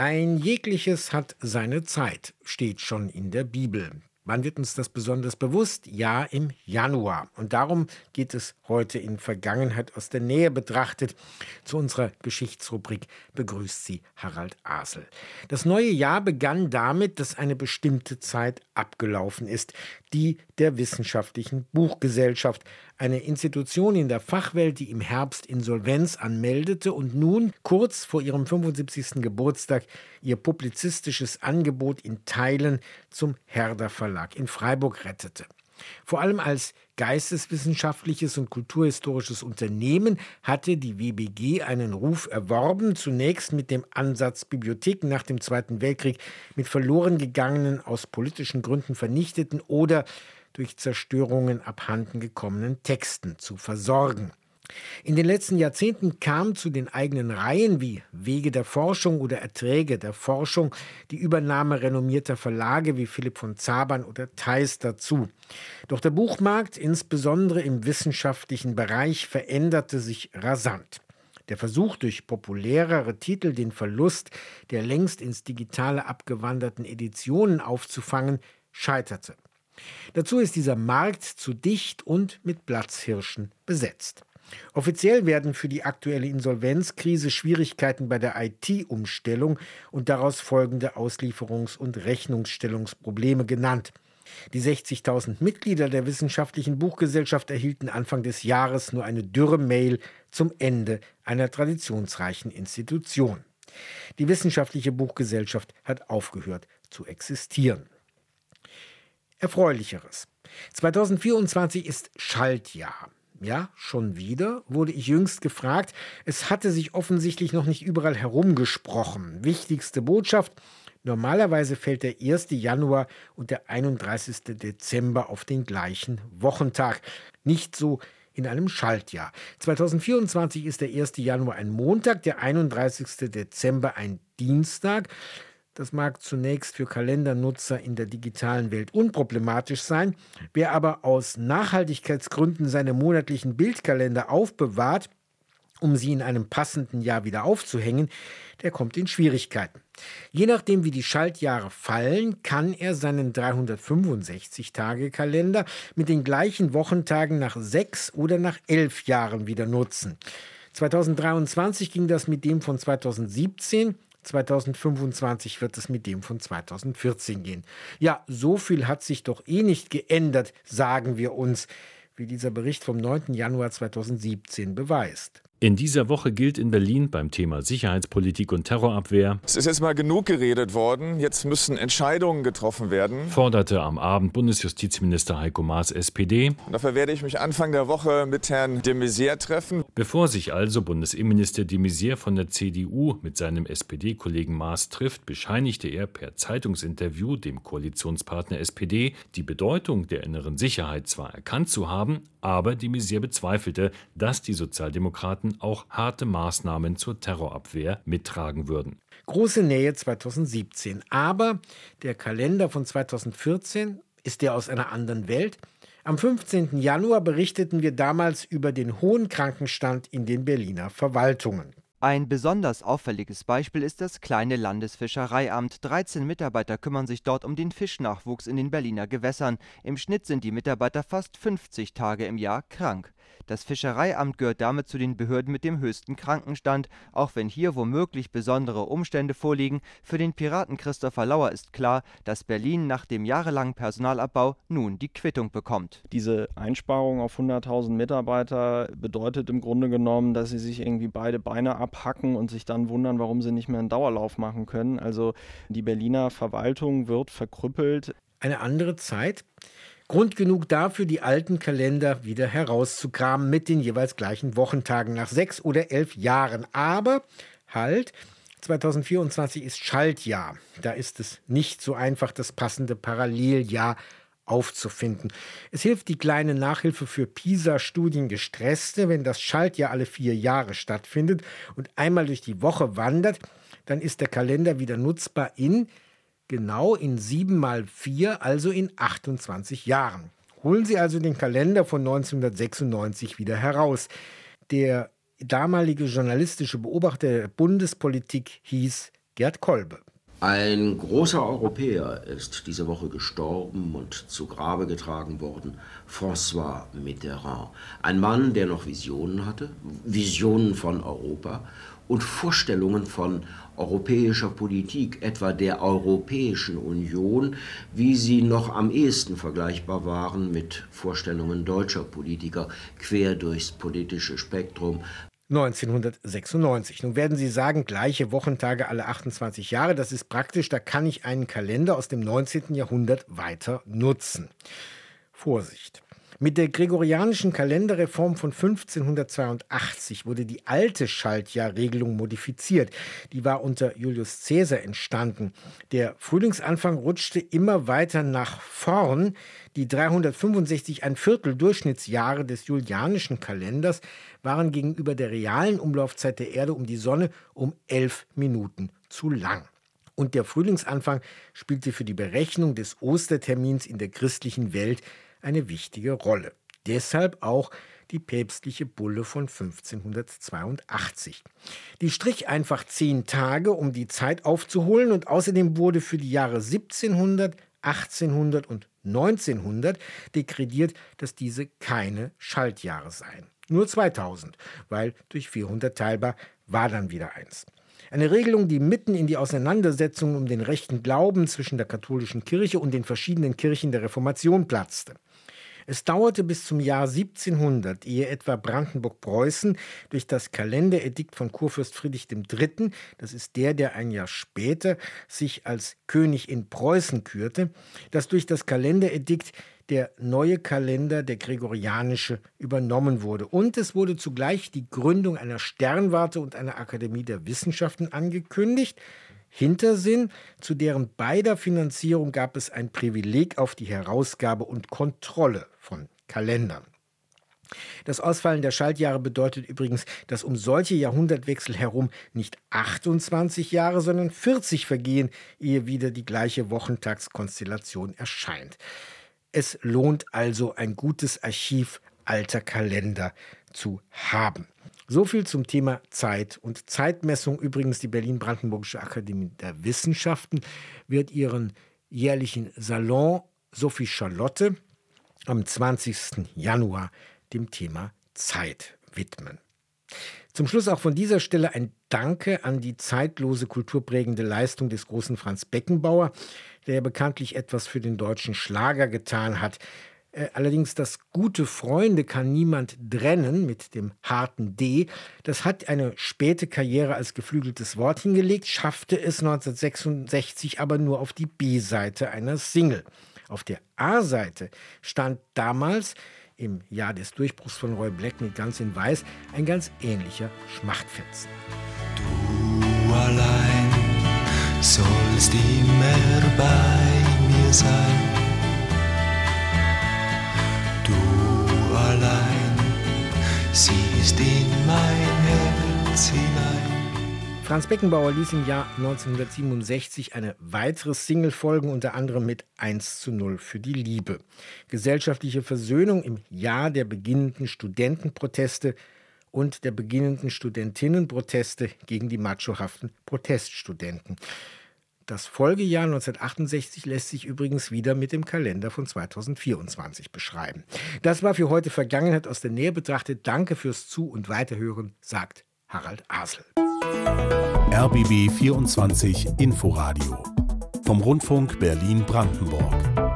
Ein jegliches hat seine Zeit, steht schon in der Bibel. Wann wird uns das besonders bewusst? Ja, im Januar. Und darum geht es heute in Vergangenheit aus der Nähe betrachtet. Zu unserer Geschichtsrubrik begrüßt sie Harald Asel. Das neue Jahr begann damit, dass eine bestimmte Zeit abgelaufen ist, die der Wissenschaftlichen Buchgesellschaft, eine Institution in der Fachwelt, die im Herbst Insolvenz anmeldete und nun kurz vor ihrem 75. Geburtstag ihr publizistisches Angebot in Teilen zum Herder Verlag in Freiburg rettete. Vor allem als geisteswissenschaftliches und kulturhistorisches Unternehmen hatte die WBG einen Ruf erworben, zunächst mit dem Ansatz, Bibliotheken nach dem Zweiten Weltkrieg mit verloren gegangenen, aus politischen Gründen vernichteten oder durch Zerstörungen abhanden gekommenen Texten zu versorgen. In den letzten Jahrzehnten kam zu den eigenen Reihen wie Wege der Forschung oder Erträge der Forschung die Übernahme renommierter Verlage wie Philipp von Zabern oder Theis dazu. Doch der Buchmarkt, insbesondere im wissenschaftlichen Bereich, veränderte sich rasant. Der Versuch, durch populärere Titel den Verlust der längst ins Digitale abgewanderten Editionen aufzufangen, scheiterte. Dazu ist dieser Markt zu dicht und mit Platzhirschen besetzt. Offiziell werden für die aktuelle Insolvenzkrise Schwierigkeiten bei der IT-Umstellung und daraus folgende Auslieferungs- und Rechnungsstellungsprobleme genannt. Die 60.000 Mitglieder der Wissenschaftlichen Buchgesellschaft erhielten Anfang des Jahres nur eine dürre Mail zum Ende einer traditionsreichen Institution. Die Wissenschaftliche Buchgesellschaft hat aufgehört zu existieren. Erfreulicheres. 2024 ist Schaltjahr. Ja, schon wieder, wurde ich jüngst gefragt. Es hatte sich offensichtlich noch nicht überall herumgesprochen. Wichtigste Botschaft, normalerweise fällt der 1. Januar und der 31. Dezember auf den gleichen Wochentag. Nicht so in einem Schaltjahr. 2024 ist der 1. Januar ein Montag, der 31. Dezember ein Dienstag. Das mag zunächst für Kalendernutzer in der digitalen Welt unproblematisch sein. Wer aber aus Nachhaltigkeitsgründen seine monatlichen Bildkalender aufbewahrt, um sie in einem passenden Jahr wieder aufzuhängen, der kommt in Schwierigkeiten. Je nachdem, wie die Schaltjahre fallen, kann er seinen 365-Tage-Kalender mit den gleichen Wochentagen nach sechs oder nach elf Jahren wieder nutzen. 2023 ging das mit dem von 2017 2025 wird es mit dem von 2014 gehen. Ja, so viel hat sich doch eh nicht geändert, sagen wir uns, wie dieser Bericht vom 9. Januar 2017 beweist. In dieser Woche gilt in Berlin beim Thema Sicherheitspolitik und Terrorabwehr. Es ist jetzt mal genug geredet worden. Jetzt müssen Entscheidungen getroffen werden. Forderte am Abend Bundesjustizminister Heiko Maas SPD. Und dafür werde ich mich Anfang der Woche mit Herrn de Maizière treffen. Bevor sich also Bundesinnenminister de Maizière von der CDU mit seinem SPD-Kollegen Maas trifft, bescheinigte er per Zeitungsinterview dem Koalitionspartner SPD, die Bedeutung der inneren Sicherheit zwar erkannt zu haben, aber de Maizière bezweifelte, dass die Sozialdemokraten auch harte Maßnahmen zur Terrorabwehr mittragen würden. Große Nähe 2017. Aber der Kalender von 2014 ist der aus einer anderen Welt. Am 15. Januar berichteten wir damals über den hohen Krankenstand in den Berliner Verwaltungen. Ein besonders auffälliges Beispiel ist das kleine Landesfischereiamt. 13 Mitarbeiter kümmern sich dort um den Fischnachwuchs in den Berliner Gewässern. Im Schnitt sind die Mitarbeiter fast 50 Tage im Jahr krank. Das Fischereiamt gehört damit zu den Behörden mit dem höchsten Krankenstand, auch wenn hier womöglich besondere Umstände vorliegen. Für den Piraten Christopher Lauer ist klar, dass Berlin nach dem jahrelangen Personalabbau nun die Quittung bekommt. Diese Einsparung auf 100.000 Mitarbeiter bedeutet im Grunde genommen, dass sie sich irgendwie beide Beine abhacken und sich dann wundern, warum sie nicht mehr einen Dauerlauf machen können. Also die Berliner Verwaltung wird verkrüppelt. Eine andere Zeit. Grund genug dafür, die alten Kalender wieder herauszukramen mit den jeweils gleichen Wochentagen nach sechs oder elf Jahren. Aber halt, 2024 ist Schaltjahr. Da ist es nicht so einfach, das passende Paralleljahr aufzufinden. Es hilft die kleine Nachhilfe für PISA-Studiengestresste, wenn das Schaltjahr alle vier Jahre stattfindet und einmal durch die Woche wandert, dann ist der Kalender wieder nutzbar in genau in 7 mal 4, also in 28 Jahren. Holen Sie also den Kalender von 1996 wieder heraus. Der damalige journalistische Beobachter der Bundespolitik hieß Gerd Kolbe. Ein großer Europäer ist diese Woche gestorben und zu Grabe getragen worden, François Mitterrand. Ein Mann, der noch Visionen hatte, Visionen von Europa und Vorstellungen von europäischer Politik, etwa der Europäischen Union, wie sie noch am ehesten vergleichbar waren mit Vorstellungen deutscher Politiker quer durchs politische Spektrum, 1996. Nun werden Sie sagen, gleiche Wochentage alle 28 Jahre, das ist praktisch, da kann ich einen Kalender aus dem 19. Jahrhundert weiter nutzen. Vorsicht. Mit der gregorianischen Kalenderreform von 1582 wurde die alte Schaltjahrregelung modifiziert. Die war unter Julius Caesar entstanden. Der Frühlingsanfang rutschte immer weiter nach vorn. Die 365 ein Viertel Durchschnittsjahre des julianischen Kalenders waren gegenüber der realen Umlaufzeit der Erde um die Sonne um elf Minuten zu lang. Und der Frühlingsanfang spielte für die Berechnung des Ostertermins in der christlichen Welt eine wichtige Rolle. Deshalb auch die päpstliche Bulle von 1582. Die strich einfach zehn Tage, um die Zeit aufzuholen, und außerdem wurde für die Jahre 1700, 1800 und 1900 dekretiert, dass diese keine Schaltjahre seien. Nur 2000, weil durch 400 teilbar war dann wieder eins. Eine Regelung, die mitten in die Auseinandersetzung um den rechten Glauben zwischen der katholischen Kirche und den verschiedenen Kirchen der Reformation platzte. Es dauerte bis zum Jahr 1700, ehe etwa Brandenburg-Preußen durch das Kalenderedikt von Kurfürst Friedrich III., das ist der, der ein Jahr später sich als König in Preußen kürte, dass durch das Kalenderedikt der neue Kalender, der gregorianische, übernommen wurde. Und es wurde zugleich die Gründung einer Sternwarte und einer Akademie der Wissenschaften angekündigt. Hintersinn, zu deren beider Finanzierung gab es ein Privileg auf die Herausgabe und Kontrolle von Kalendern. Das Ausfallen der Schaltjahre bedeutet übrigens, dass um solche Jahrhundertwechsel herum nicht 28 Jahre, sondern 40 vergehen, ehe wieder die gleiche Wochentagskonstellation erscheint. Es lohnt also ein gutes Archiv alter Kalender zu haben. So viel zum Thema Zeit und Zeitmessung. Übrigens, die Berlin-Brandenburgische Akademie der Wissenschaften wird ihren jährlichen Salon Sophie Charlotte am 20. Januar dem Thema Zeit widmen. Zum Schluss auch von dieser Stelle ein Danke an die zeitlose kulturprägende Leistung des großen Franz Beckenbauer, der bekanntlich etwas für den deutschen Schlager getan hat. Äh, allerdings das gute Freunde kann niemand trennen mit dem harten D. Das hat eine späte Karriere als geflügeltes Wort hingelegt, schaffte es 1966 aber nur auf die B-Seite einer Single. Auf der A-Seite stand damals im Jahr des Durchbruchs von Roy Black mit Ganz in Weiß ein ganz ähnlicher Schmachtfetzen. Du allein sollst immer bei mir sein allein, siehst in mein Herz hinein. Franz Beckenbauer ließ im Jahr 1967 eine weitere Single folgen, unter anderem mit 1 zu 0 für die Liebe. Gesellschaftliche Versöhnung im Jahr der beginnenden Studentenproteste und der beginnenden Studentinnenproteste gegen die machohaften Proteststudenten. Das Folgejahr 1968 lässt sich übrigens wieder mit dem Kalender von 2024 beschreiben. Das war für heute Vergangenheit aus der Nähe betrachtet. Danke fürs Zu- und Weiterhören, sagt Harald Asel. RBB 24 Inforadio vom Rundfunk Berlin-Brandenburg.